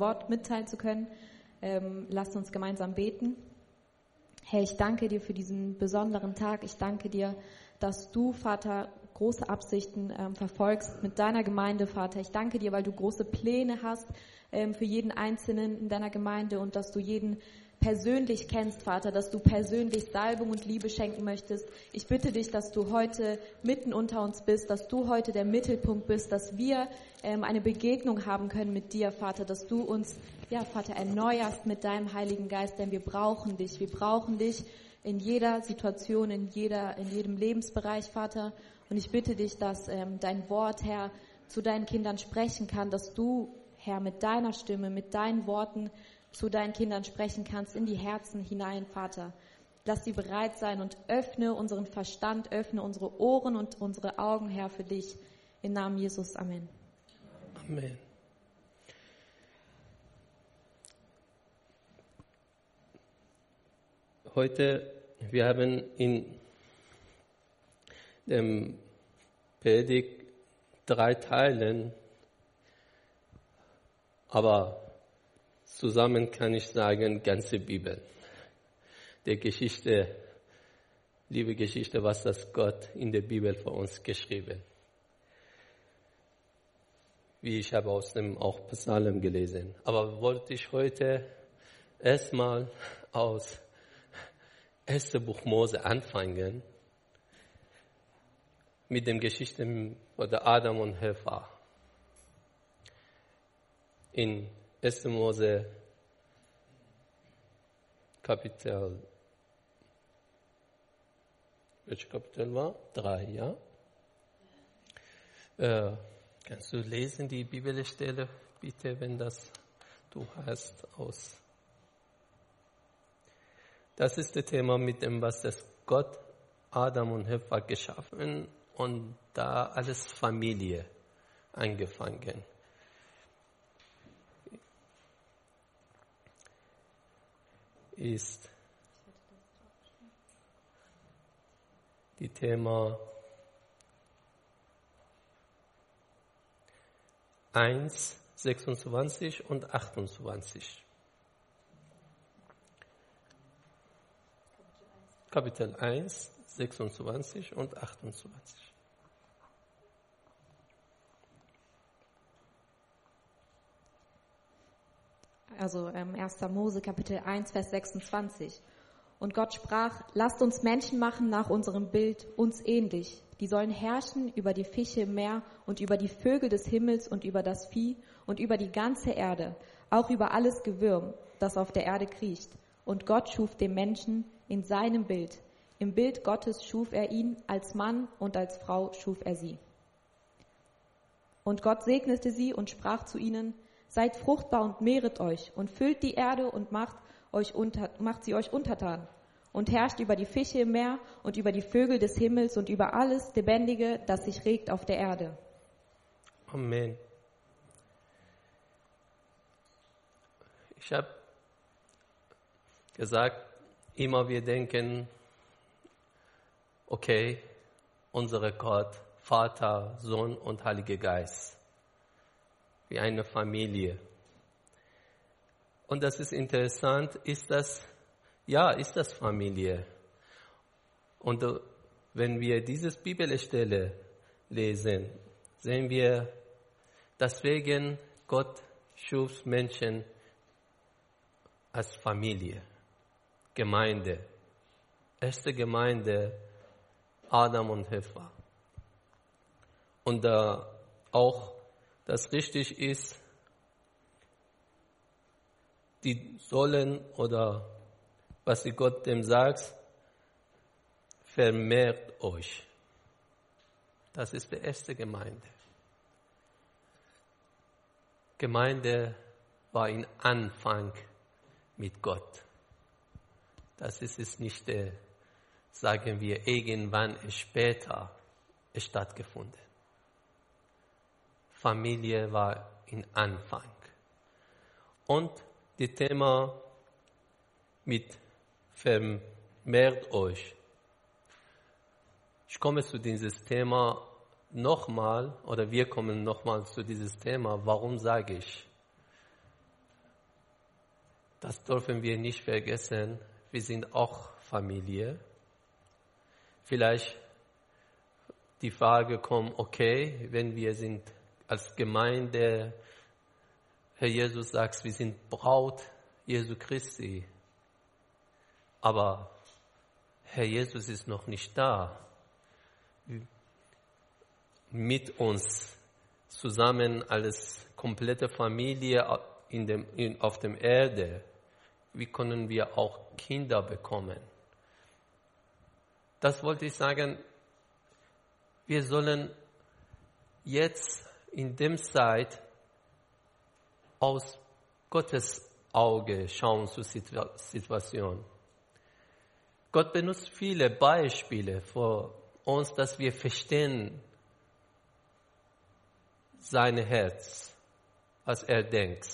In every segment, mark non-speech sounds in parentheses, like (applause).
Wort mitteilen zu können, ähm, lasst uns gemeinsam beten. Herr, ich danke dir für diesen besonderen Tag. Ich danke dir, dass du, Vater, große Absichten ähm, verfolgst mit deiner Gemeinde, Vater. Ich danke dir, weil du große Pläne hast ähm, für jeden Einzelnen in deiner Gemeinde und dass du jeden persönlich kennst, Vater, dass du persönlich Salbung und Liebe schenken möchtest. Ich bitte dich, dass du heute mitten unter uns bist, dass du heute der Mittelpunkt bist, dass wir ähm, eine Begegnung haben können mit dir, Vater, dass du uns, ja, Vater, erneuerst mit deinem Heiligen Geist, denn wir brauchen dich. Wir brauchen dich in jeder Situation, in jeder, in jedem Lebensbereich, Vater. Und ich bitte dich, dass ähm, dein Wort, Herr, zu deinen Kindern sprechen kann, dass du, Herr, mit deiner Stimme, mit deinen Worten zu deinen Kindern sprechen kannst, in die Herzen hinein, Vater. Lass sie bereit sein und öffne unseren Verstand, öffne unsere Ohren und unsere Augen, Herr, für dich. Im Namen Jesus. Amen. Amen. Heute, wir haben in dem Predigt drei Teilen, aber zusammen kann ich sagen, ganze Bibel. Der Geschichte, liebe Geschichte, was das Gott in der Bibel für uns geschrieben. Wie ich habe aus dem auch Psalm gelesen. Aber wollte ich heute erstmal aus 1. Buch Mose anfangen mit dem Geschichten von Adam und Eva. In 1. Mose Kapitel, welches Kapitel war? Drei, ja? Äh, kannst du lesen die Bibelstelle, bitte, wenn das du hast aus. Das ist das Thema mit dem, was das Gott Adam und Eva geschaffen und da alles Familie angefangen. Ist die Thema 1, 26 und 28. Kapitel 1, 26 und 28. also ähm, 1. Mose Kapitel 1, Vers 26. Und Gott sprach, lasst uns Menschen machen nach unserem Bild, uns ähnlich. Die sollen herrschen über die Fische im Meer und über die Vögel des Himmels und über das Vieh und über die ganze Erde, auch über alles Gewürm, das auf der Erde kriecht. Und Gott schuf den Menschen in seinem Bild. Im Bild Gottes schuf er ihn, als Mann und als Frau schuf er sie. Und Gott segnete sie und sprach zu ihnen, Seid fruchtbar und mehret euch und füllt die Erde und macht, euch unter, macht sie euch untertan und herrscht über die Fische im Meer und über die Vögel des Himmels und über alles Lebendige, das sich regt auf der Erde. Amen. Ich habe gesagt, immer wir denken, okay, unser Gott, Vater, Sohn und Heiliger Geist wie eine Familie. Und das ist interessant, ist das, ja, ist das Familie. Und äh, wenn wir diese Bibelstelle lesen, sehen wir, deswegen Gott schuf Menschen als Familie, Gemeinde. Erste Gemeinde, Adam und Eva. Und äh, auch das richtig ist, die sollen oder was die Gott dem sagt, vermehrt euch. Das ist die erste Gemeinde. Gemeinde war in Anfang mit Gott. Das ist es nicht, äh, sagen wir, irgendwann später stattgefunden. Familie war in Anfang. Und das Thema mit vermehrt euch. Ich komme zu dieses Thema nochmal, oder wir kommen nochmal zu dieses Thema. Warum sage ich das dürfen wir nicht vergessen, wir sind auch Familie. Vielleicht die Frage kommt, okay, wenn wir sind als Gemeinde, Herr Jesus sagt, wir sind Braut Jesu Christi, aber Herr Jesus ist noch nicht da. Mit uns zusammen als komplette Familie in dem, in, auf dem Erde, wie können wir auch Kinder bekommen? Das wollte ich sagen, wir sollen jetzt in dem Zeit aus Gottes Auge schauen zur Situation. Gott benutzt viele Beispiele für uns, dass wir verstehen sein Herz, was er denkt.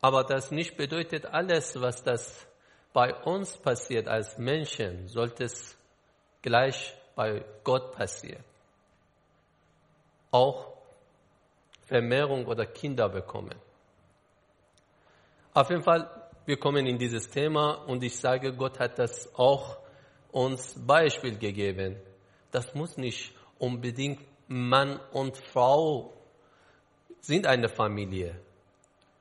Aber das nicht bedeutet alles, was das bei uns passiert als Menschen, sollte es gleich bei Gott passieren. Auch Vermehrung oder Kinder bekommen. Auf jeden Fall, wir kommen in dieses Thema und ich sage, Gott hat das auch uns Beispiel gegeben. Das muss nicht unbedingt Mann und Frau sind eine Familie.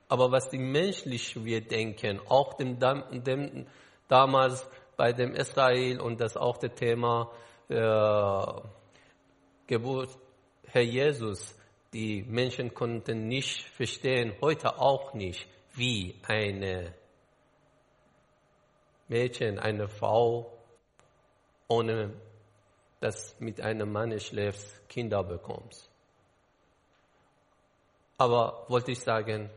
Aber was die menschlich wir denken, auch dem, dem damals bei dem Israel und das auch das Thema äh, Geburt Herr Jesus, die Menschen konnten nicht verstehen, heute auch nicht, wie eine Mädchen, eine Frau ohne dass mit einem Mann schläft, Kinder bekommst. Aber wollte ich sagen,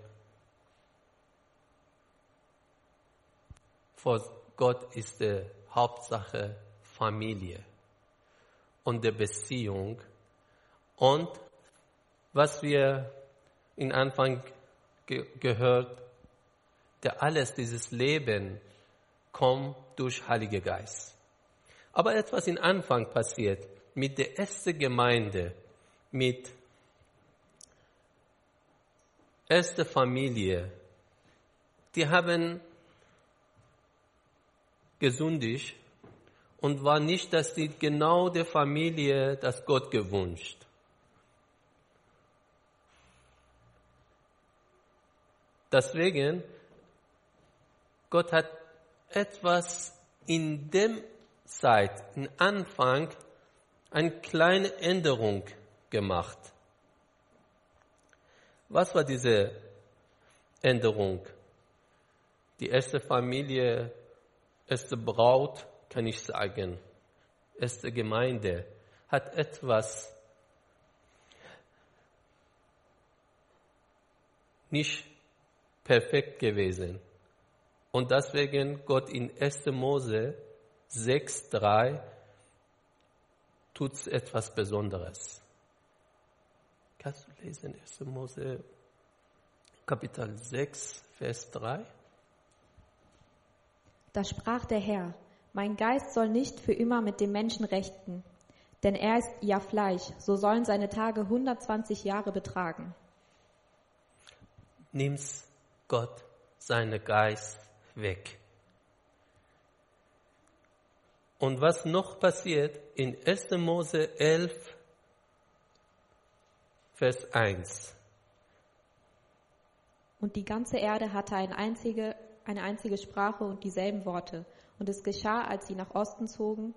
vor Gott ist die Hauptsache Familie und die Beziehung. Und was wir in Anfang ge gehört, der alles dieses Leben kommt durch Heilige Geist. Aber etwas in Anfang passiert mit der ersten Gemeinde, mit erster Familie. Die haben gesündigt und war nicht, dass die genau der Familie das Gott gewünscht. Deswegen, Gott hat etwas in dem Zeit, im Anfang, eine kleine Änderung gemacht. Was war diese Änderung? Die erste Familie, erste Braut, kann ich sagen, erste Gemeinde hat etwas nicht perfekt gewesen. Und deswegen Gott in 1. Mose 6,3 tut etwas Besonderes. Kannst du lesen 1. Mose Kapitel 6, Vers 3? Da sprach der Herr, mein Geist soll nicht für immer mit dem Menschen rechten, denn er ist ja Fleisch, so sollen seine Tage 120 Jahre betragen. Nimm's Gott seinen Geist weg. Und was noch passiert in 1. Mose 11, Vers 1. Und die ganze Erde hatte eine einzige, eine einzige Sprache und dieselben Worte. Und es geschah, als sie nach Osten zogen,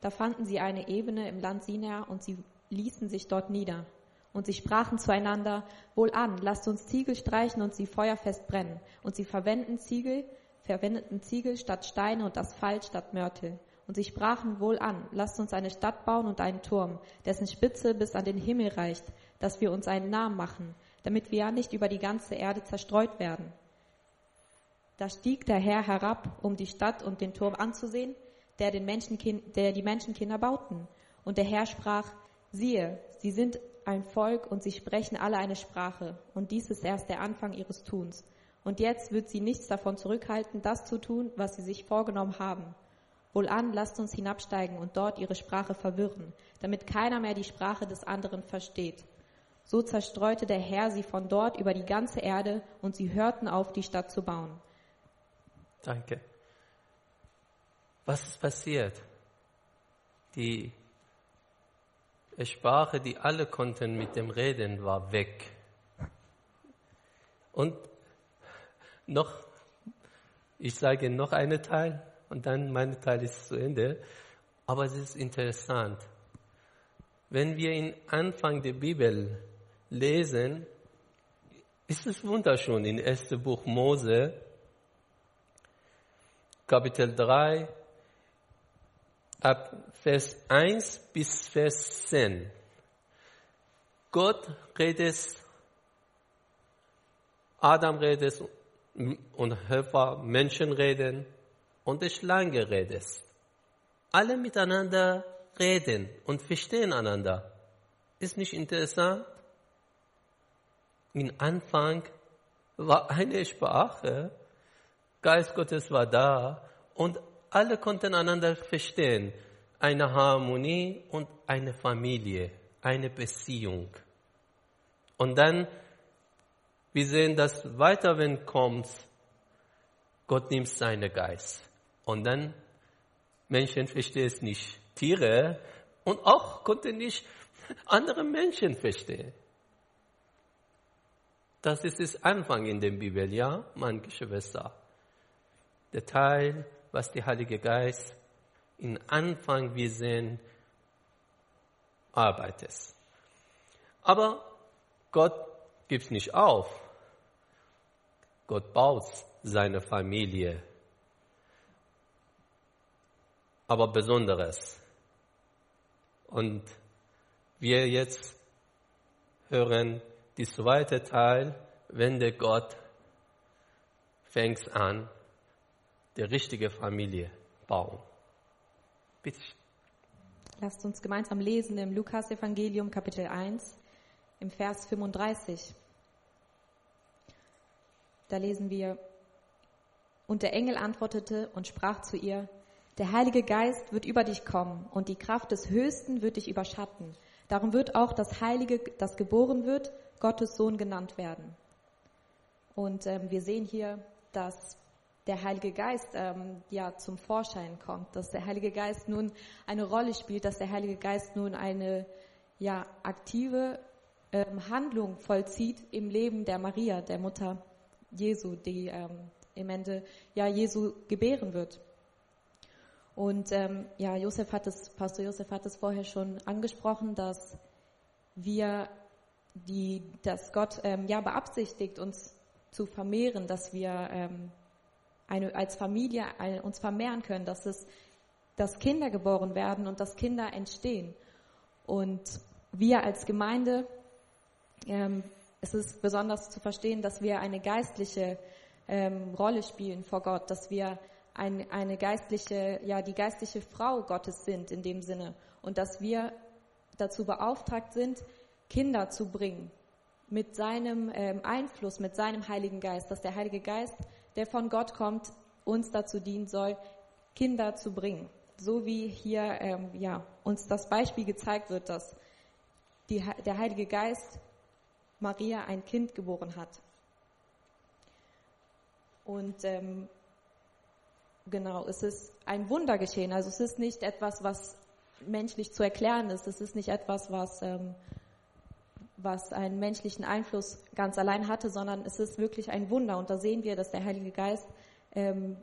da fanden sie eine Ebene im Land Sinai und sie ließen sich dort nieder. Und sie sprachen zueinander, wohlan, lasst uns Ziegel streichen und sie feuerfest brennen. Und sie verwenden Ziegel, verwendeten Ziegel statt Steine und Asphalt statt Mörtel. Und sie sprachen wohl an, lasst uns eine Stadt bauen und einen Turm, dessen Spitze bis an den Himmel reicht, dass wir uns einen Namen machen, damit wir ja nicht über die ganze Erde zerstreut werden. Da stieg der Herr herab, um die Stadt und den Turm anzusehen, der, den Menschenkind, der die Menschenkinder bauten. Und der Herr sprach, siehe, sie sind ein Volk und sie sprechen alle eine Sprache. Und dies ist erst der Anfang ihres Tuns. Und jetzt wird sie nichts davon zurückhalten, das zu tun, was sie sich vorgenommen haben. Wohlan, lasst uns hinabsteigen und dort ihre Sprache verwirren, damit keiner mehr die Sprache des anderen versteht. So zerstreute der Herr sie von dort über die ganze Erde und sie hörten auf, die Stadt zu bauen. Danke. Was ist passiert? Die Sprache, die alle konnten mit dem Reden, war weg. Und noch, ich sage noch einen Teil und dann mein Teil ist zu Ende. Aber es ist interessant. Wenn wir in Anfang der Bibel lesen, ist es wunderschön in 1. Buch Mose, Kapitel 3, ab Vers 1 bis Vers 10. Gott redet, Adam redet und Eva, Menschen reden und die Schlange redet. Alle miteinander reden und verstehen einander. Ist nicht interessant? Im Anfang war eine Sprache, Geist Gottes war da und alle konnten einander verstehen. Eine Harmonie und eine Familie, eine Beziehung. Und dann, wir sehen das weiter, wenn kommt, Gott nimmt seinen Geist. Und dann, Menschen verstehen es nicht. Tiere und auch konnten nicht andere Menschen verstehen. Das ist das Anfang in der Bibel, ja, meine Geschwister. Der Teil, was der Heilige Geist in Anfang wir sehen, arbeitet. Aber Gott gibt nicht auf. Gott baut seine Familie. Aber Besonderes. Und wir jetzt hören die zweite Teil, wenn der Gott fängt an, die richtige Familie bauen. Bitte. Lasst uns gemeinsam lesen im Lukas-Evangelium, Kapitel 1, im Vers 35. Da lesen wir, und der Engel antwortete und sprach zu ihr, der Heilige Geist wird über dich kommen und die Kraft des Höchsten wird dich überschatten. Darum wird auch das Heilige, das geboren wird, Gottes Sohn genannt werden. Und ähm, wir sehen hier, dass der Heilige Geist ähm, ja zum Vorschein kommt, dass der Heilige Geist nun eine Rolle spielt, dass der Heilige Geist nun eine ja aktive ähm, Handlung vollzieht im Leben der Maria, der Mutter Jesu, die ähm, im Ende ja Jesu gebären wird. Und ähm, ja, Josef hat es, Pastor Josef hat es vorher schon angesprochen, dass wir die, dass Gott ähm, ja beabsichtigt, uns zu vermehren, dass wir ähm, eine, als Familie eine, uns vermehren können, dass es, dass Kinder geboren werden und dass Kinder entstehen. Und wir als Gemeinde, ähm, es ist besonders zu verstehen, dass wir eine geistliche ähm, Rolle spielen vor Gott, dass wir ein, eine geistliche, ja, die geistliche Frau Gottes sind in dem Sinne und dass wir dazu beauftragt sind, Kinder zu bringen mit seinem ähm, Einfluss, mit seinem Heiligen Geist, dass der Heilige Geist, der von Gott kommt, uns dazu dienen soll, Kinder zu bringen. So wie hier ähm, ja, uns das Beispiel gezeigt wird, dass die, der Heilige Geist Maria ein Kind geboren hat. Und ähm, genau, es ist ein Wunder geschehen. Also es ist nicht etwas, was menschlich zu erklären ist. Es ist nicht etwas, was ähm, was einen menschlichen Einfluss ganz allein hatte, sondern es ist wirklich ein Wunder. Und da sehen wir, dass der Heilige Geist ähm,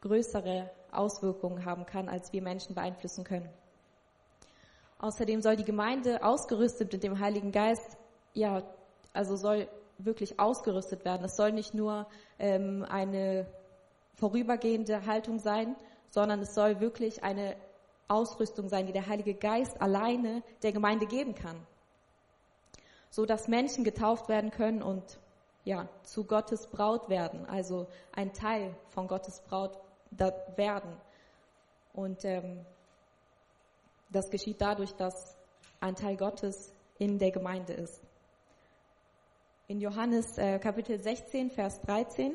größere Auswirkungen haben kann, als wir Menschen beeinflussen können. Außerdem soll die Gemeinde ausgerüstet mit dem Heiligen Geist, ja, also soll wirklich ausgerüstet werden. Es soll nicht nur ähm, eine vorübergehende Haltung sein, sondern es soll wirklich eine Ausrüstung sein, die der Heilige Geist alleine der Gemeinde geben kann so dass Menschen getauft werden können und ja, zu Gottes Braut werden, also ein Teil von Gottes Braut werden. Und ähm, das geschieht dadurch, dass ein Teil Gottes in der Gemeinde ist. In Johannes äh, Kapitel 16, Vers 13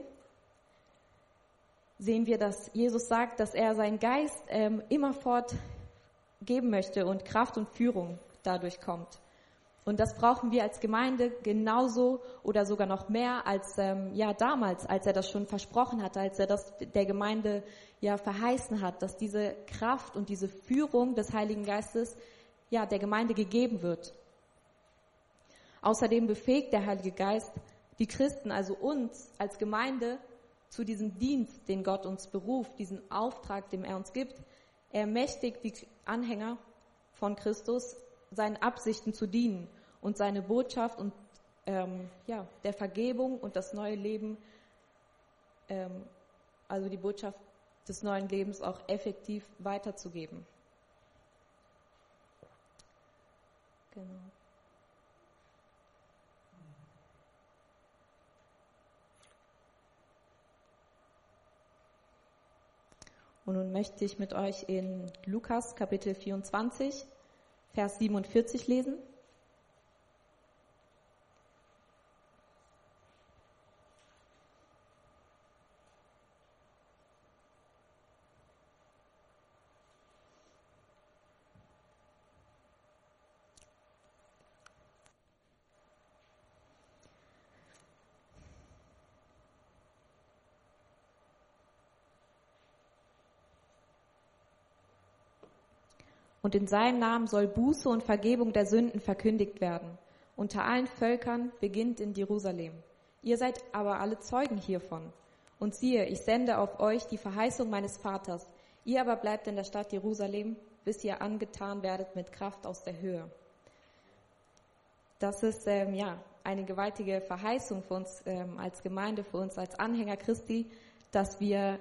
sehen wir, dass Jesus sagt, dass er seinen Geist ähm, immerfort geben möchte und Kraft und Führung dadurch kommt. Und das brauchen wir als Gemeinde genauso oder sogar noch mehr als ähm, ja damals, als er das schon versprochen hatte, als er das der Gemeinde ja verheißen hat, dass diese Kraft und diese Führung des Heiligen Geistes ja der Gemeinde gegeben wird. Außerdem befähigt der Heilige Geist die Christen, also uns als Gemeinde, zu diesem Dienst, den Gott uns beruft, diesen Auftrag, den er uns gibt. Er ermächtigt die Anhänger von Christus, seinen Absichten zu dienen und seine Botschaft und ähm, ja, der Vergebung und das neue Leben, ähm, also die Botschaft des neuen Lebens auch effektiv weiterzugeben. Genau. Und nun möchte ich mit euch in Lukas Kapitel 24, Vers 47 lesen. Und in seinem Namen soll Buße und Vergebung der Sünden verkündigt werden. Unter allen Völkern beginnt in Jerusalem. Ihr seid aber alle Zeugen hiervon. Und siehe, ich sende auf euch die Verheißung meines Vaters. Ihr aber bleibt in der Stadt Jerusalem, bis ihr angetan werdet mit Kraft aus der Höhe. Das ist ähm, ja eine gewaltige Verheißung für uns ähm, als Gemeinde, für uns als Anhänger Christi, dass wir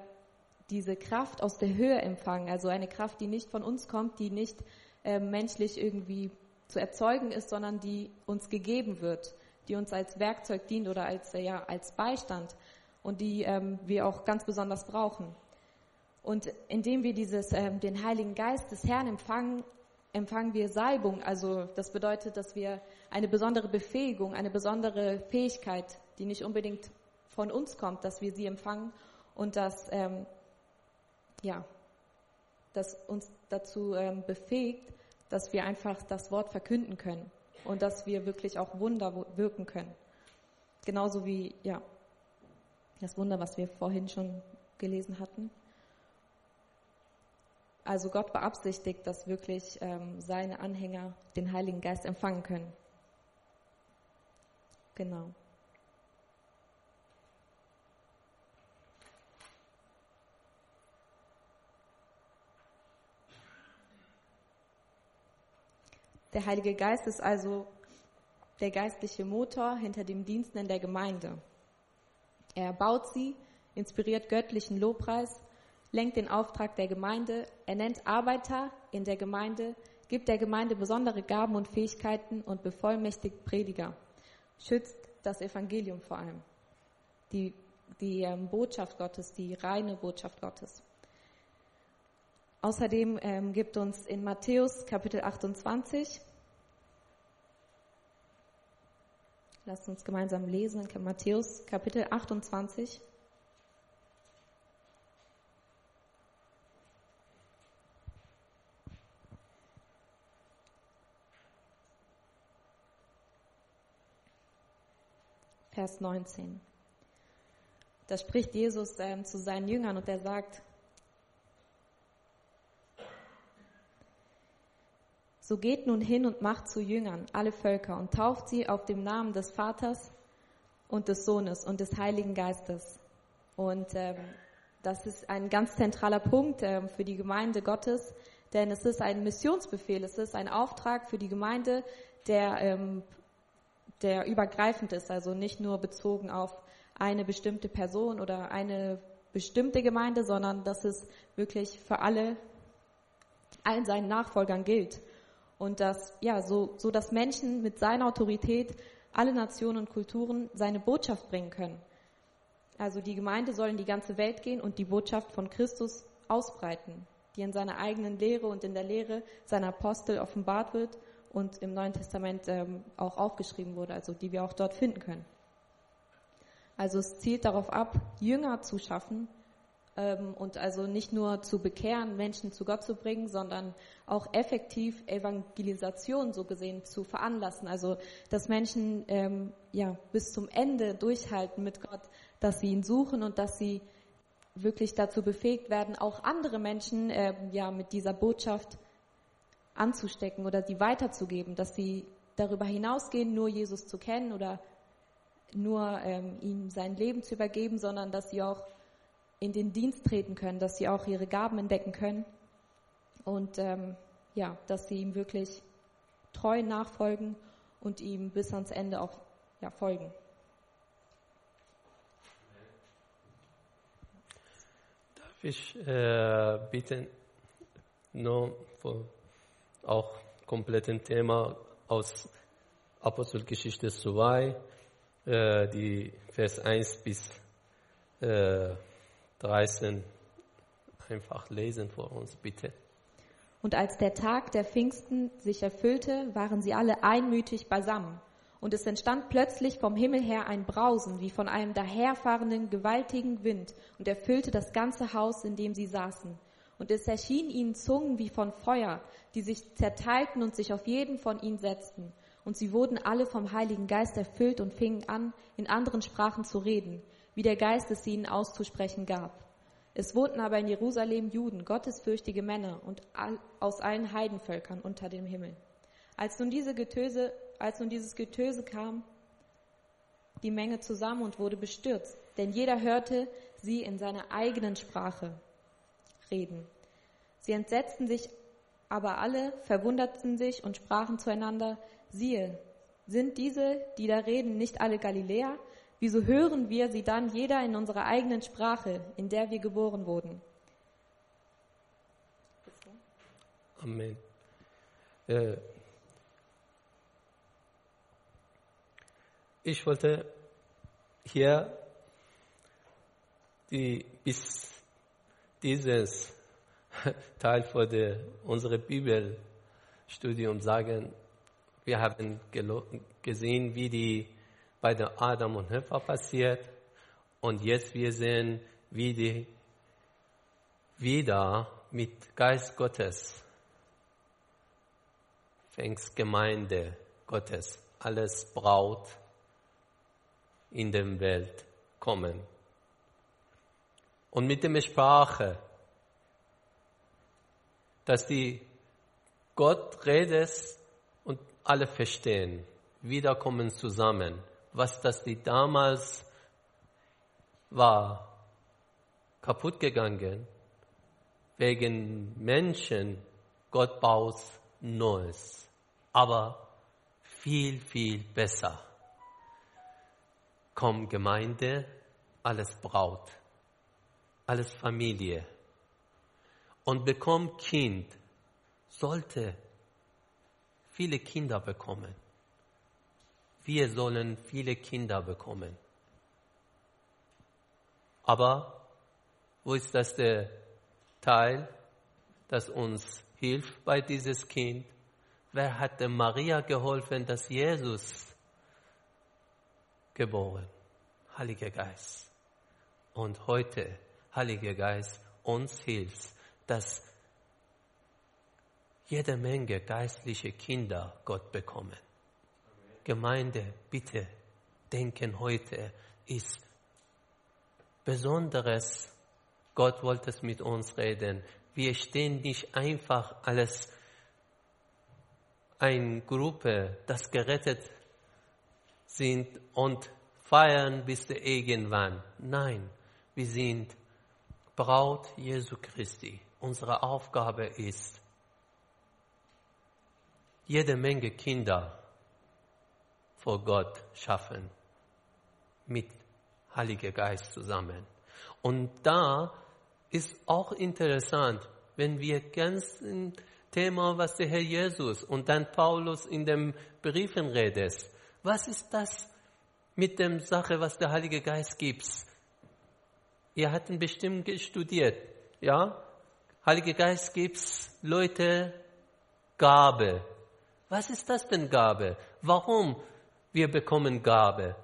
diese Kraft aus der Höhe empfangen, also eine Kraft, die nicht von uns kommt, die nicht äh, menschlich irgendwie zu erzeugen ist, sondern die uns gegeben wird, die uns als Werkzeug dient oder als, äh, ja, als Beistand und die ähm, wir auch ganz besonders brauchen. Und indem wir dieses, ähm, den Heiligen Geist des Herrn empfangen, empfangen wir Salbung. Also das bedeutet, dass wir eine besondere Befähigung, eine besondere Fähigkeit, die nicht unbedingt von uns kommt, dass wir sie empfangen und dass ähm, ja, das uns dazu ähm, befähigt, dass wir einfach das Wort verkünden können und dass wir wirklich auch Wunder wirken können. Genauso wie, ja, das Wunder, was wir vorhin schon gelesen hatten. Also Gott beabsichtigt, dass wirklich ähm, seine Anhänger den Heiligen Geist empfangen können. Genau. Der Heilige Geist ist also der geistliche Motor hinter dem Diensten in der Gemeinde. Er baut sie, inspiriert göttlichen Lobpreis, lenkt den Auftrag der Gemeinde, er nennt Arbeiter in der Gemeinde, gibt der Gemeinde besondere Gaben und Fähigkeiten und bevollmächtigt Prediger, schützt das Evangelium vor allem, die, die ähm, Botschaft Gottes, die reine Botschaft Gottes. Außerdem ähm, gibt uns in Matthäus Kapitel 28 Lasst uns gemeinsam lesen in Matthäus Kapitel 28. Vers 19. Da spricht Jesus ähm, zu seinen Jüngern und er sagt, So geht nun hin und macht zu Jüngern alle Völker und tauft sie auf dem Namen des Vaters und des Sohnes und des Heiligen Geistes. Und ähm, das ist ein ganz zentraler Punkt ähm, für die Gemeinde Gottes, denn es ist ein Missionsbefehl, es ist ein Auftrag für die Gemeinde, der, ähm, der übergreifend ist, also nicht nur bezogen auf eine bestimmte Person oder eine bestimmte Gemeinde, sondern dass es wirklich für alle, allen seinen Nachfolgern gilt und dass, ja, so, so dass Menschen mit seiner Autorität alle Nationen und Kulturen seine Botschaft bringen können. Also die Gemeinde soll in die ganze Welt gehen und die Botschaft von Christus ausbreiten, die in seiner eigenen Lehre und in der Lehre seiner Apostel offenbart wird und im Neuen Testament ähm, auch aufgeschrieben wurde, also die wir auch dort finden können. Also es zielt darauf ab, Jünger zu schaffen ähm, und also nicht nur zu bekehren, Menschen zu Gott zu bringen, sondern auch effektiv Evangelisation so gesehen zu veranlassen. Also dass Menschen ähm, ja bis zum Ende durchhalten mit Gott, dass sie ihn suchen und dass sie wirklich dazu befähigt werden, auch andere Menschen äh, ja mit dieser Botschaft anzustecken oder sie weiterzugeben, dass sie darüber hinausgehen, nur Jesus zu kennen oder nur ähm, ihm sein Leben zu übergeben, sondern dass sie auch in den Dienst treten können, dass sie auch ihre Gaben entdecken können und ähm, ja, dass sie ihm wirklich treu nachfolgen und ihm bis ans Ende auch ja, folgen. Darf ich äh, bitten, nur auch kompletten Thema aus Apostelgeschichte 2, äh, die Vers 1 bis äh, 13 einfach lesen vor uns, bitte. Und als der Tag der Pfingsten sich erfüllte, waren sie alle einmütig beisammen. Und es entstand plötzlich vom Himmel her ein Brausen, wie von einem daherfahrenden gewaltigen Wind, und erfüllte das ganze Haus, in dem sie saßen. Und es erschienen ihnen Zungen wie von Feuer, die sich zerteilten und sich auf jeden von ihnen setzten. Und sie wurden alle vom Heiligen Geist erfüllt und fingen an, in anderen Sprachen zu reden, wie der Geist es ihnen auszusprechen gab. Es wohnten aber in Jerusalem Juden, gottesfürchtige Männer und all, aus allen Heidenvölkern unter dem Himmel. Als nun, diese Getöse, als nun dieses Getöse kam, die Menge zusammen und wurde bestürzt, denn jeder hörte sie in seiner eigenen Sprache reden. Sie entsetzten sich aber alle, verwunderten sich und sprachen zueinander, siehe, sind diese, die da reden, nicht alle Galiläer? Wieso hören wir sie dann jeder in unserer eigenen Sprache, in der wir geboren wurden? Amen. Äh, ich wollte hier die, bis dieses (laughs) Teil für die, unsere Bibelstudium sagen, wir haben gesehen, wie die bei der Adam und Eva passiert. Und jetzt wir sehen, wie die wieder mit Geist Gottes Pfingstgemeinde Gottes alles Braut in der Welt kommen. Und mit der Sprache, dass die Gott redet und alle verstehen, wieder kommen zusammen was das die damals war, kaputt gegangen, wegen Menschen, Gott baut Neues, aber viel, viel besser. Komm Gemeinde, alles Braut, alles Familie und bekomm Kind, sollte viele Kinder bekommen wir sollen viele Kinder bekommen. Aber wo ist das der Teil, das uns hilft bei dieses Kind? Wer hat der Maria geholfen, dass Jesus geboren? Heiliger Geist. Und heute, Heiliger Geist, uns hilft, dass jede Menge geistliche Kinder Gott bekommen. Gemeinde, bitte denken heute ist Besonderes. Gott wollte es mit uns reden. Wir stehen nicht einfach als eine Gruppe, das gerettet sind und feiern bis irgendwann. Nein, wir sind Braut Jesu Christi. Unsere Aufgabe ist, jede Menge Kinder vor Gott schaffen. Mit Heiliger Geist zusammen. Und da ist auch interessant, wenn wir ganz im Thema, was der Herr Jesus und dann Paulus in den Briefen redet. Was ist das mit der Sache, was der Heilige Geist gibt? Ihr habt bestimmt studiert, ja? Heilige Geist gibt Leute Gabe. Was ist das denn Gabe? Warum? Wir bekommen Gabe.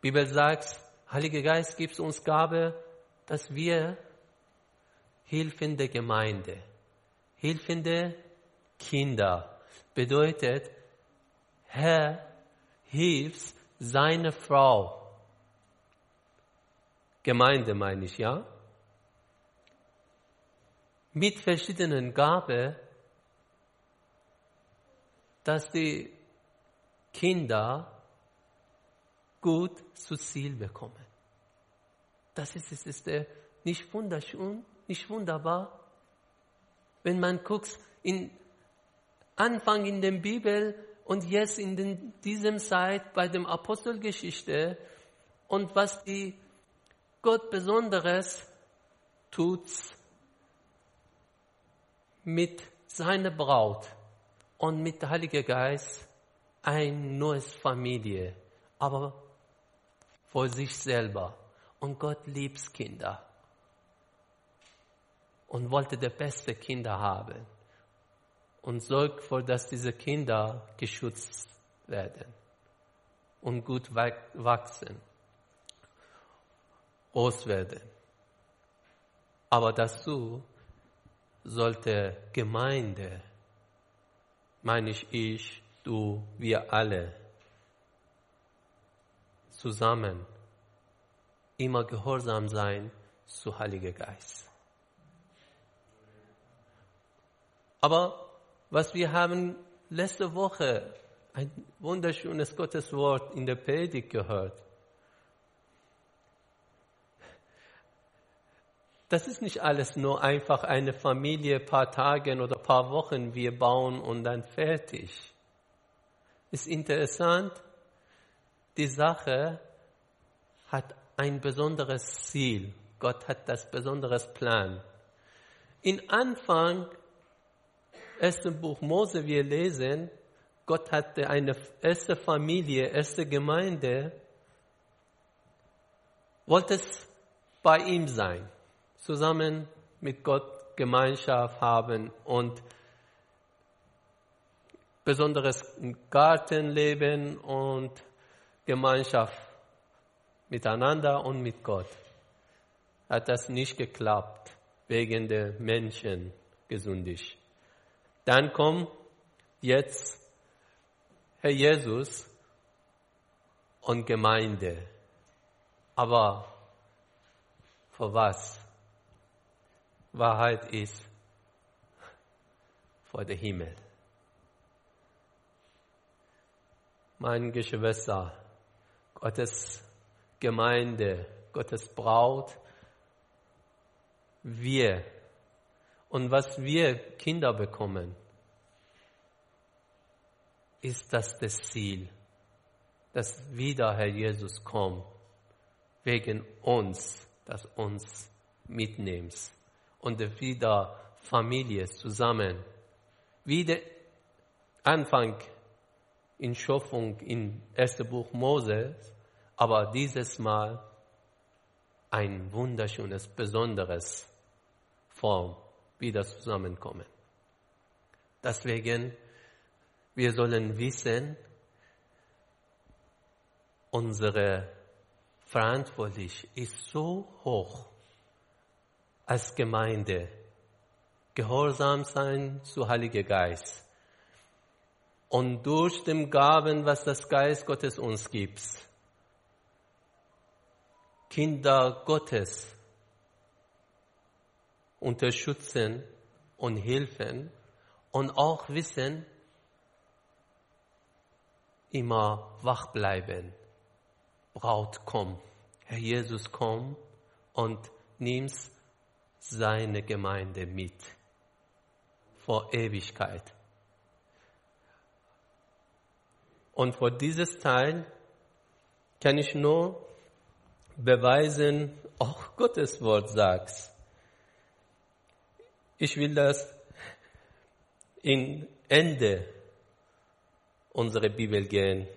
Bibel sagt, Heiliger Geist gibt uns Gabe, dass wir hilfende Gemeinde, hilfende Kinder bedeutet, Herr hilft seine Frau. Gemeinde meine ich, ja? Mit verschiedenen Gaben, dass die Kinder gut zu Ziel bekommen. Das ist, ist, ist äh, nicht wunderschön, nicht wunderbar. Wenn man guckt, in Anfang in der Bibel und jetzt in den, diesem Zeit bei dem Apostelgeschichte und was die Gott Besonderes tut mit seiner Braut und mit dem Heiligen Geist ein neues Familie, aber vor sich selber. Und Gott liebt Kinder und wollte die beste Kinder haben und sorgt vor, dass diese Kinder geschützt werden und gut wachsen, groß werden. Aber dazu sollte Gemeinde, meine ich ich, du, wir alle, zusammen immer gehorsam sein zu Heiliger Geist. Aber was wir haben letzte Woche, ein wunderschönes Gotteswort in der Predigt gehört. Das ist nicht alles nur einfach eine Familie, paar Tage oder paar Wochen wir bauen und dann fertig. Ist interessant, die Sache hat ein besonderes Ziel. Gott hat das besonderes Plan. In Anfang ersten Buch Mose wir lesen, Gott hatte eine erste Familie, erste Gemeinde, wollte es bei ihm sein, zusammen mit Gott Gemeinschaft haben und besonderes Gartenleben und Gemeinschaft miteinander und mit Gott. Hat das nicht geklappt wegen der Menschen gesündigt. Dann kommt jetzt Herr Jesus und Gemeinde. Aber für was? Wahrheit ist vor dem Himmel. Mein Geschwister, Gottes Gemeinde, Gottes Braut, wir und was wir Kinder bekommen, ist das das Ziel, dass wieder Herr Jesus kommt, wegen uns, dass uns mitnimmt und wieder Familie zusammen. Wie der Anfang in Schöpfung im ersten Buch Moses, aber dieses Mal ein wunderschönes, besonderes Form wieder zusammenkommen. Deswegen, wir sollen wissen, unsere Verantwortung ist so hoch als Gemeinde, gehorsam sein zu Heiliger Geist. Und durch den Gaben, was das Geist Gottes uns gibt, Kinder Gottes unterstützen und helfen und auch wissen, immer wach bleiben. Braut, komm. Herr Jesus, komm und nimm seine Gemeinde mit vor Ewigkeit. Und vor dieses Teil kann ich nur beweisen, auch Gottes Wort sagt. Ich will das in Ende unserer Bibel gehen,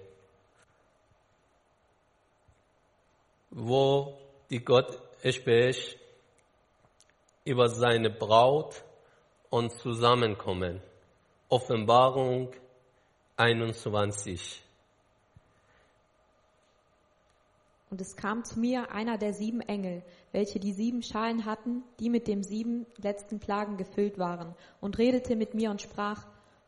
wo die Gott spricht über seine Braut und Zusammenkommen. Offenbarung 21. Und es kam zu mir einer der sieben Engel, welche die sieben Schalen hatten, die mit den sieben letzten Plagen gefüllt waren, und redete mit mir und sprach,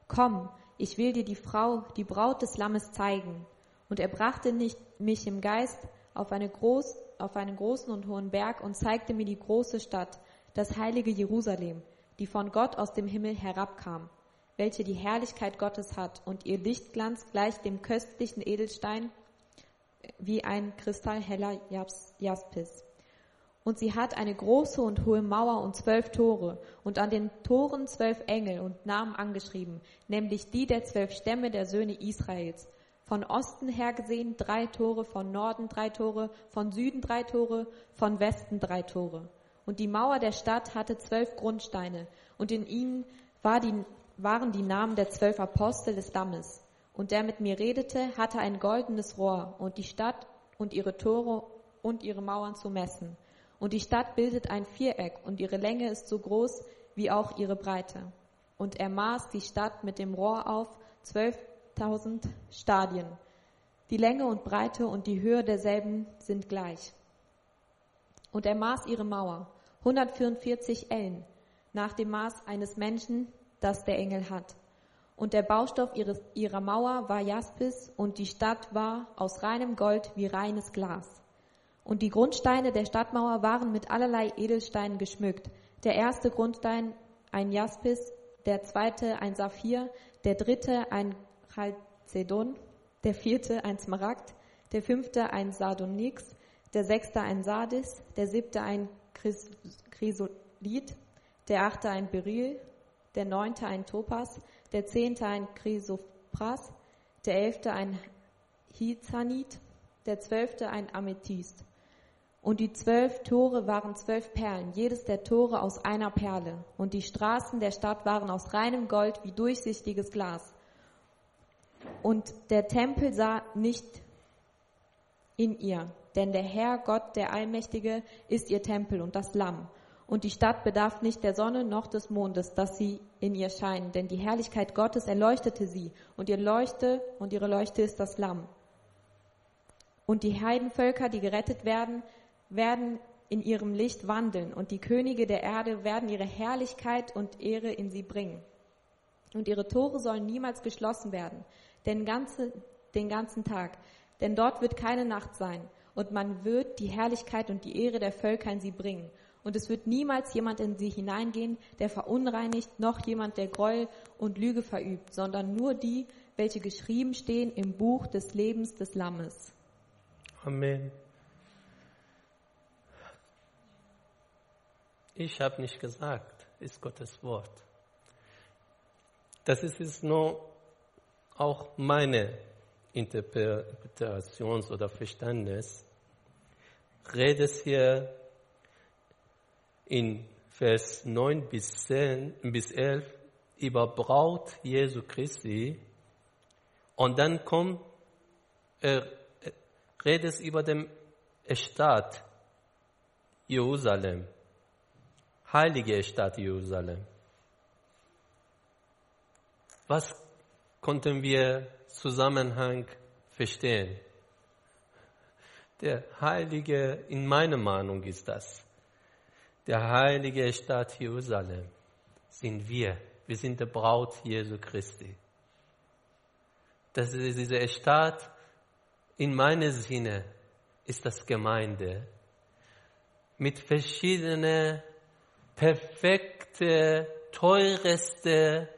Komm, ich will dir die Frau, die Braut des Lammes zeigen. Und er brachte mich im Geist auf, eine groß, auf einen großen und hohen Berg und zeigte mir die große Stadt, das heilige Jerusalem, die von Gott aus dem Himmel herabkam, welche die Herrlichkeit Gottes hat und ihr Lichtglanz gleich dem köstlichen Edelstein wie ein kristallheller Jaspis. Und sie hat eine große und hohe Mauer und zwölf Tore und an den Toren zwölf Engel und Namen angeschrieben, nämlich die der zwölf Stämme der Söhne Israels. Von Osten her gesehen drei Tore, von Norden drei Tore, von Süden drei Tore, von Westen drei Tore. Und die Mauer der Stadt hatte zwölf Grundsteine und in ihnen war die, waren die Namen der zwölf Apostel des Lammes. Und der mit mir redete, hatte ein goldenes Rohr und die Stadt und ihre Tore und ihre Mauern zu messen. Und die Stadt bildet ein Viereck und ihre Länge ist so groß wie auch ihre Breite. Und er maß die Stadt mit dem Rohr auf 12.000 Stadien. Die Länge und Breite und die Höhe derselben sind gleich. Und er maß ihre Mauer, 144 Ellen, nach dem Maß eines Menschen, das der Engel hat. Und der Baustoff ihres, ihrer Mauer war Jaspis und die Stadt war aus reinem Gold wie reines Glas. Und die Grundsteine der Stadtmauer waren mit allerlei Edelsteinen geschmückt. Der erste Grundstein ein Jaspis, der zweite ein Saphir, der dritte ein Chalcedon, der vierte ein Smaragd, der fünfte ein Sardonyx, der sechste ein Sardis, der siebte ein Chrysolith, der achte ein Beryl, der neunte ein Topas, der zehnte ein Chrysopras, der elfte ein Hizanit, der zwölfte ein Amethyst. Und die zwölf Tore waren zwölf Perlen, jedes der Tore aus einer Perle. Und die Straßen der Stadt waren aus reinem Gold wie durchsichtiges Glas. Und der Tempel sah nicht in ihr, denn der Herr Gott, der Allmächtige, ist ihr Tempel und das Lamm. Und die Stadt bedarf nicht der Sonne noch des Mondes, dass sie in ihr scheinen, denn die Herrlichkeit Gottes erleuchtete sie, und ihr Leuchte und ihre Leuchte ist das Lamm. Und die Heidenvölker, die gerettet werden, werden in ihrem Licht wandeln, und die Könige der Erde werden ihre Herrlichkeit und Ehre in sie bringen. Und ihre Tore sollen niemals geschlossen werden, den, ganze, den ganzen Tag, denn dort wird keine Nacht sein, und man wird die Herrlichkeit und die Ehre der Völker in sie bringen und es wird niemals jemand in sie hineingehen, der verunreinigt, noch jemand, der Gräuel und Lüge verübt, sondern nur die, welche geschrieben stehen im Buch des Lebens des Lammes. Amen. Ich habe nicht gesagt, ist Gottes Wort. Das ist, ist nur auch meine Interpretation oder Verständnis. Redet hier in Vers 9 bis, 10, bis 11 über Braut Jesu Christi und dann kommt, er redet über den Stadt Jerusalem, heilige Stadt Jerusalem. Was konnten wir Zusammenhang verstehen? Der Heilige, in meiner Meinung ist das, der heilige Stadt Jerusalem sind wir. Wir sind der Braut Jesu Christi. Das ist diese Stadt, in meinem Sinne, ist das Gemeinde mit verschiedenen perfekte, teureste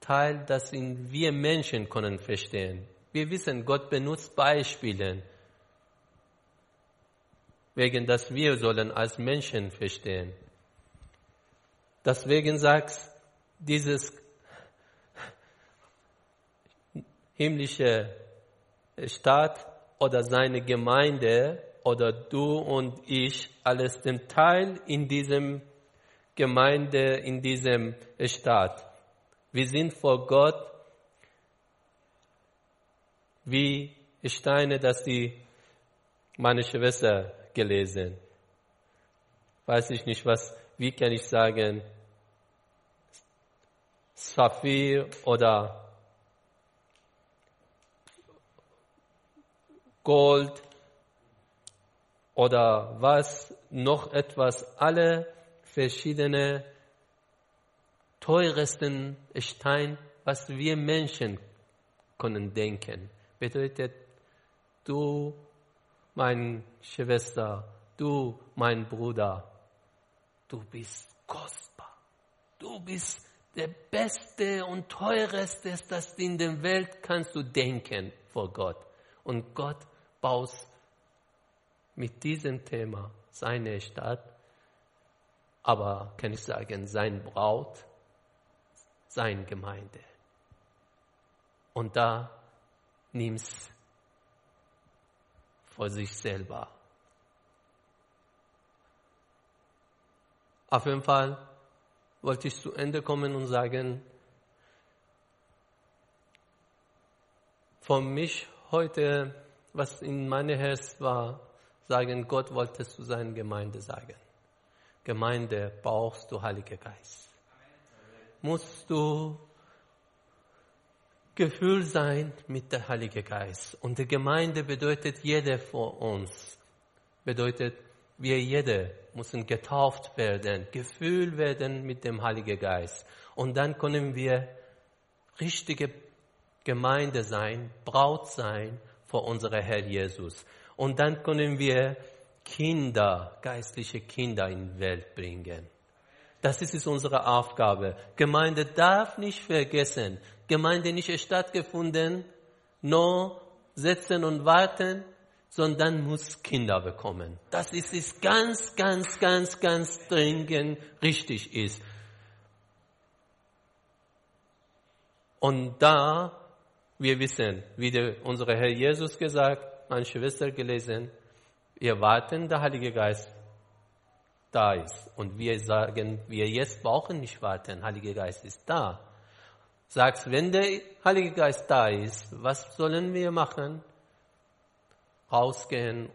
Teil, das wir Menschen können verstehen. Wir wissen, Gott benutzt Beispiele wegen dass wir sollen als Menschen verstehen. Deswegen sagt dieses himmlische Staat oder seine Gemeinde oder du und ich alles den Teil in diesem Gemeinde, in diesem Staat. Wir sind vor Gott wie Steine, dass die meine Schwester gelesen. Weiß ich nicht, was, wie kann ich sagen, Saphir oder Gold oder was, noch etwas, alle verschiedene teuersten Stein, was wir Menschen können denken. Bedeutet, du, meine Schwester, du, mein Bruder, du bist kostbar. Du bist der beste und teuerste, das in der Welt kannst du denken vor Gott. Und Gott baut mit diesem Thema seine Stadt, aber kann ich sagen, sein Braut, seine Gemeinde. Und da nimm's vor sich selber. Auf jeden Fall wollte ich zu Ende kommen und sagen, von mich heute, was in meinem Herz war, sagen, Gott wollte zu seiner Gemeinde sagen. Gemeinde brauchst du Heiliger Geist. Musst du Gefühl sein mit der Heilige Geist. Und die Gemeinde bedeutet jeder von uns. Bedeutet, wir jede müssen getauft werden, gefühlt werden mit dem Heiligen Geist. Und dann können wir richtige Gemeinde sein, Braut sein vor unserem Herr Jesus. Und dann können wir Kinder, geistliche Kinder in die Welt bringen. Das ist unsere Aufgabe. Gemeinde darf nicht vergessen, Gemeinde nicht stattgefunden, nur sitzen und warten, sondern muss Kinder bekommen. Das ist es ganz, ganz, ganz, ganz dringend richtig ist. Und da, wir wissen, wie der, unser Herr Jesus gesagt, meine Schwester gelesen, wir warten, der Heilige Geist da ist. Und wir sagen, wir jetzt brauchen nicht warten, Heilige Geist ist da. Sagst, wenn der Heilige Geist da ist, was sollen wir machen? Rausgehen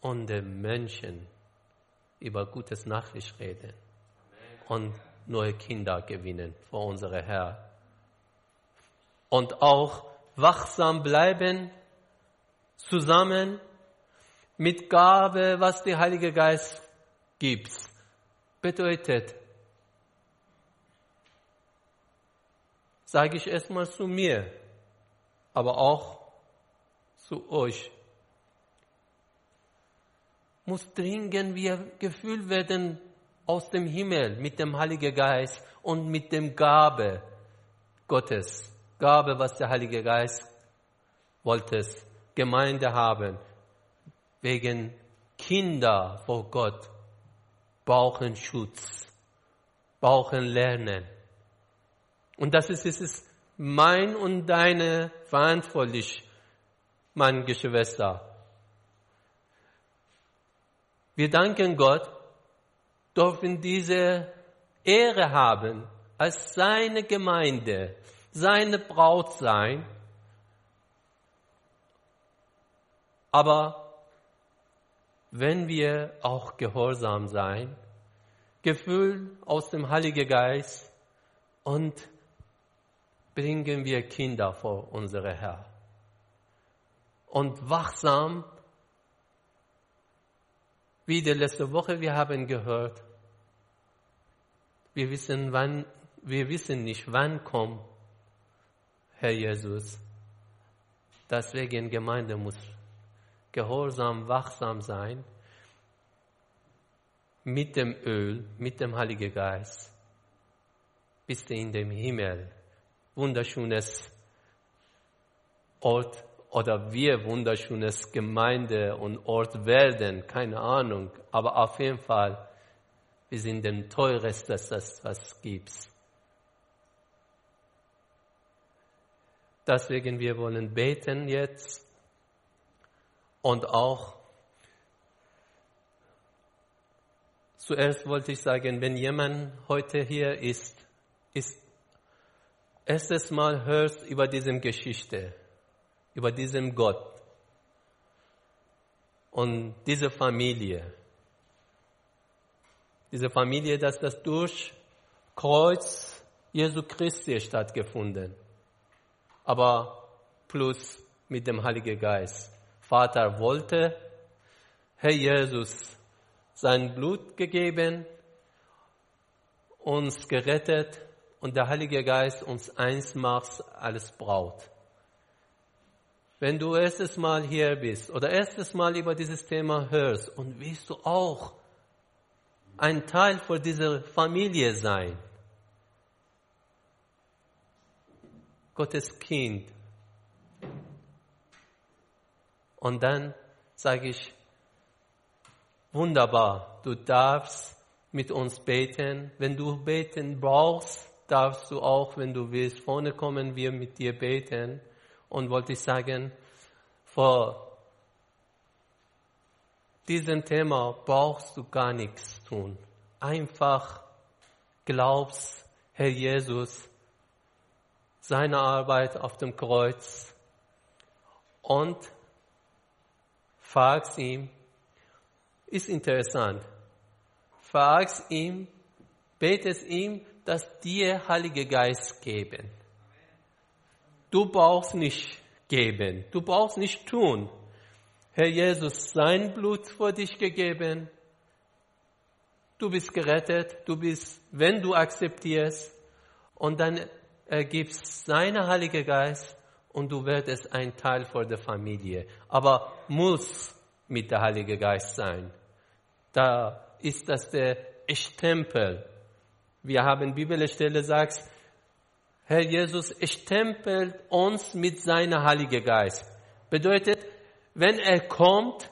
und den Menschen über gutes Nachricht reden und neue Kinder gewinnen vor unserem Herr. Und auch wachsam bleiben, zusammen mit Gabe, was der Heilige Geist gibt. Bedeutet, sage ich erstmal zu mir, aber auch zu euch. Muss dringend wir gefühlt werden aus dem Himmel mit dem Heiligen Geist und mit dem Gabe Gottes. Gabe, was der Heilige Geist wollte, Gemeinde haben. Wegen Kinder vor Gott brauchen Schutz, brauchen Lernen. Und das ist, ist mein und deine verantwortlich, meine Geschwister. Wir danken Gott, dürfen diese Ehre haben, als seine Gemeinde, seine Braut sein. Aber wenn wir auch gehorsam sein, Gefühl aus dem Heiligen Geist und bringen wir Kinder vor unsere Herr. Und wachsam, wie die letzte Woche wir haben gehört, wir wissen, wann, wir wissen nicht, wann kommt Herr Jesus. Deswegen Gemeinde muss gehorsam, wachsam sein mit dem Öl, mit dem Heiligen Geist, bist du in dem Himmel. Wunderschönes Ort oder wir wunderschönes Gemeinde und Ort werden, keine Ahnung, aber auf jeden Fall, wir sind dem teuersten, das was gibt. Deswegen wir wollen beten jetzt und auch zuerst wollte ich sagen, wenn jemand heute hier ist, ist erstes Mal hörst über diese Geschichte, über diesen Gott und diese Familie. Diese Familie, dass das durch Kreuz Jesu Christi stattgefunden, aber plus mit dem Heiligen Geist. Vater wollte. Herr Jesus, sein Blut gegeben, uns gerettet und der Heilige Geist uns eins macht als Braut. Wenn du erstes Mal hier bist oder erstes Mal über dieses Thema hörst und willst du auch ein Teil von dieser Familie sein, Gottes Kind. Und dann sage ich, wunderbar, du darfst mit uns beten. Wenn du beten brauchst, darfst du auch, wenn du willst, vorne kommen wir mit dir beten. Und wollte ich sagen, vor diesem Thema brauchst du gar nichts tun. Einfach glaubst, Herr Jesus, seine Arbeit auf dem Kreuz und fragst ihm, ist interessant, fragst ihm, betest ihm, dass dir Heilige Geist geben. Du brauchst nicht geben, du brauchst nicht tun. Herr Jesus, sein Blut vor dich gegeben. Du bist gerettet, du bist, wenn du akzeptierst, und dann ergibst seine Heilige Geist und du werdest ein Teil von der Familie. Aber muss mit der Heilige Geist sein. Da ist das der Stempel. Wir haben Bibelstelle sagt, Herr Jesus stempelt uns mit seiner Heilige Geist. Bedeutet, wenn er kommt,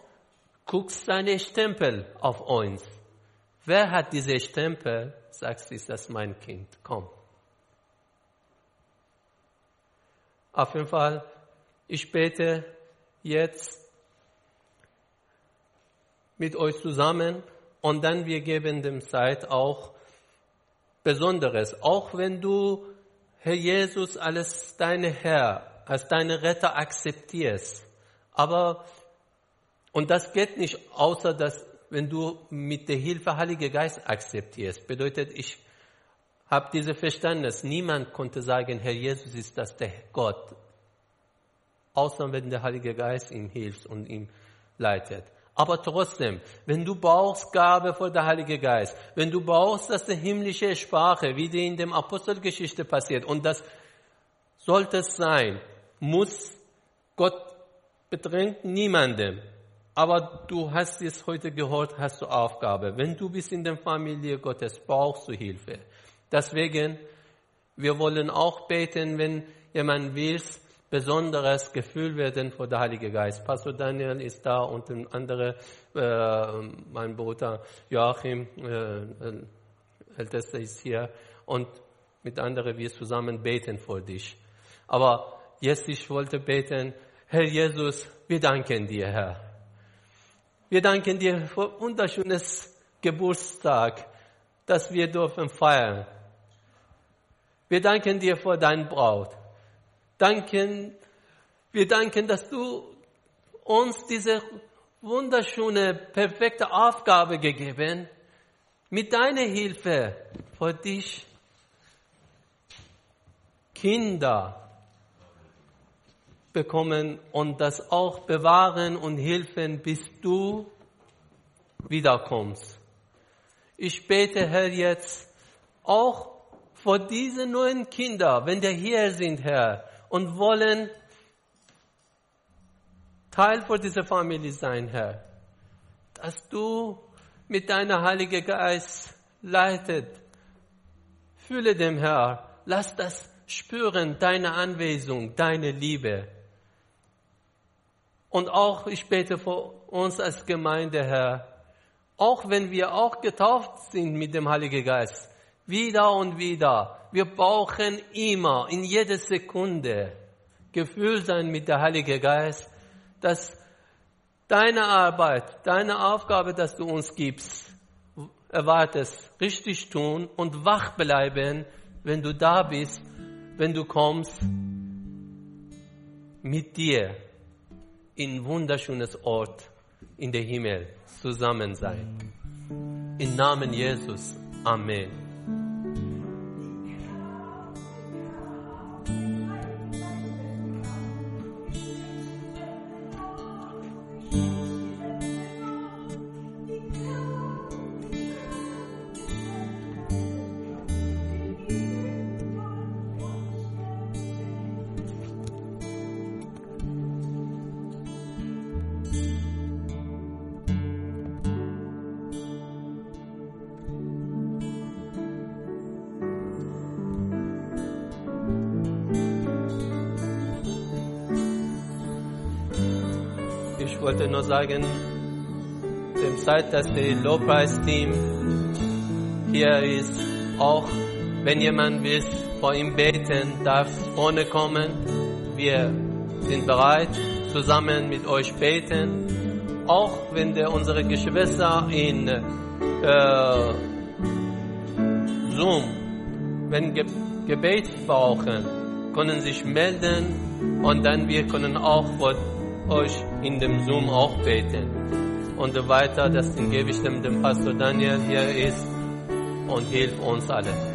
guckt seine Stempel auf uns. Wer hat diese Stempel? Sagst, ist das mein Kind. Komm. Auf jeden Fall, ich bete jetzt mit euch zusammen und dann wir geben dem Zeit auch Besonderes. Auch wenn du, Herr Jesus, als deine Herr, als deine Retter akzeptierst. Aber, und das geht nicht außer, dass, wenn du mit der Hilfe Heilige Geist akzeptierst. Bedeutet, ich habe diese Verständnis. Niemand konnte sagen, Herr Jesus ist das der Gott. Außer wenn der Heilige Geist ihm hilft und ihm leitet. Aber trotzdem, wenn du brauchst Gabe vor der Heilige Geist, wenn du brauchst, dass die himmlische Sprache, wie die in dem Apostelgeschichte passiert, und das sollte es sein, muss Gott bedrängt niemandem. Aber du hast es heute gehört, hast du Aufgabe. Wenn du bist in der Familie Gottes, brauchst du Hilfe. Deswegen, wir wollen auch beten, wenn jemand will, besonderes Gefühl werden vor der Heilige Geist. Pastor Daniel ist da und ein anderer, äh, mein Bruder Joachim, äh, Ältester ist hier und mit anderen wir zusammen beten vor dich. Aber jetzt ich wollte beten, Herr Jesus, wir danken dir, Herr. Wir danken dir für wunderschönes Geburtstag, dass wir dürfen feiern. Wir danken dir für dein Braut. Danken, wir danken, dass du uns diese wunderschöne, perfekte Aufgabe gegeben, mit deiner Hilfe für dich Kinder bekommen und das auch bewahren und helfen, bis du wiederkommst. Ich bete, Herr, jetzt auch vor diese neuen Kinder, wenn die hier sind, Herr, und wollen Teil von dieser Familie sein, Herr, dass du mit deiner Heiligen Geist leitet. Fühle dem Herr, lass das spüren, deine Anwesenheit, deine Liebe. Und auch, ich bete für uns als Gemeinde, Herr, auch wenn wir auch getauft sind mit dem Heiligen Geist, wieder und wieder. Wir brauchen immer, in jeder Sekunde, Gefühl sein mit der Heilige Geist, dass deine Arbeit, deine Aufgabe, dass du uns gibst, erwartest, richtig tun und wach bleiben, wenn du da bist, wenn du kommst, mit dir in wunderschönes Ort in der Himmel zusammen sein. Im Namen Jesus. Amen. Wollte nur sagen, dem Zeit, dass der Lobpreisteam hier ist, auch wenn jemand will vor ihm beten, darf vorne kommen. Wir sind bereit, zusammen mit euch beten. Auch wenn der, unsere Geschwister in äh, Zoom, wenn Ge Gebet brauchen, können sich melden und dann wir können auch vor euch in dem Zoom auch beten. Und weiter, das gebe ich dem, dem Pastor Daniel hier ist und hilft uns alle.